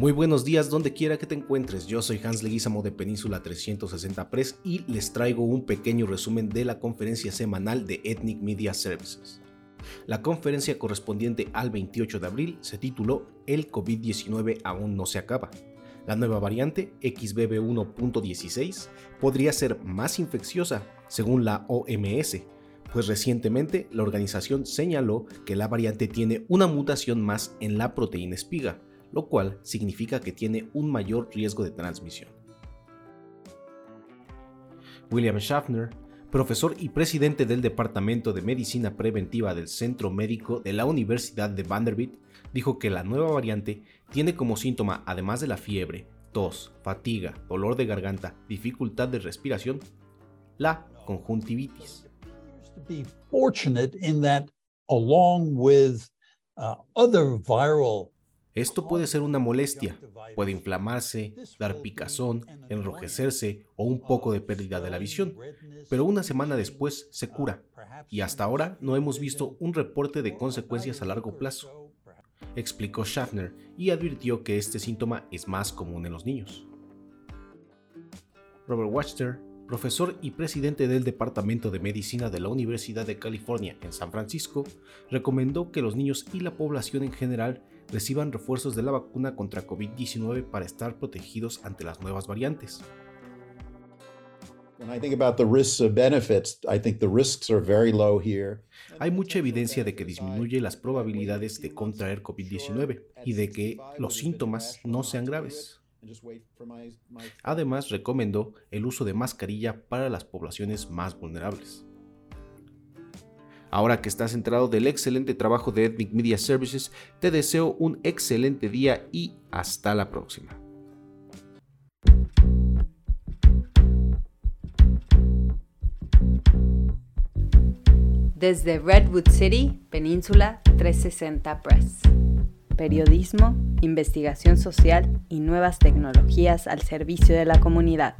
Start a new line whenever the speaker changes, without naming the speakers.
Muy buenos días donde quiera que te encuentres, yo soy Hans Leguizamo de Península 360 Press y les traigo un pequeño resumen de la conferencia semanal de Ethnic Media Services. La conferencia correspondiente al 28 de abril se tituló El COVID-19 aún no se acaba. La nueva variante XBB1.16 podría ser más infecciosa, según la OMS, pues recientemente la organización señaló que la variante tiene una mutación más en la proteína espiga, lo cual significa que tiene un mayor riesgo de transmisión. William Schaffner, profesor y presidente del Departamento de Medicina Preventiva del Centro Médico de la Universidad de Vanderbilt, dijo que la nueva variante tiene como síntoma, además de la fiebre, tos, fatiga, dolor de garganta, dificultad de respiración, la conjuntivitis. Esto puede ser una molestia, puede inflamarse, dar picazón, enrojecerse o un poco de pérdida de la visión, pero una semana después se cura. Y hasta ahora no hemos visto un reporte de consecuencias a largo plazo, explicó Schaffner y advirtió que este síntoma es más común en los niños. Robert Wachter, profesor y presidente del Departamento de Medicina de la Universidad de California en San Francisco, recomendó que los niños y la población en general reciban refuerzos de la vacuna contra COVID-19 para estar protegidos ante las nuevas variantes. Hay mucha evidencia de que disminuye las probabilidades de contraer COVID-19 y de que los síntomas no sean graves. Además, recomendó el uso de mascarilla para las poblaciones más vulnerables. Ahora que estás enterado del excelente trabajo de Ethnic Media Services, te deseo un excelente día y hasta la próxima.
Desde Redwood City, Península 360 Press. Periodismo, investigación social y nuevas tecnologías al servicio de la comunidad.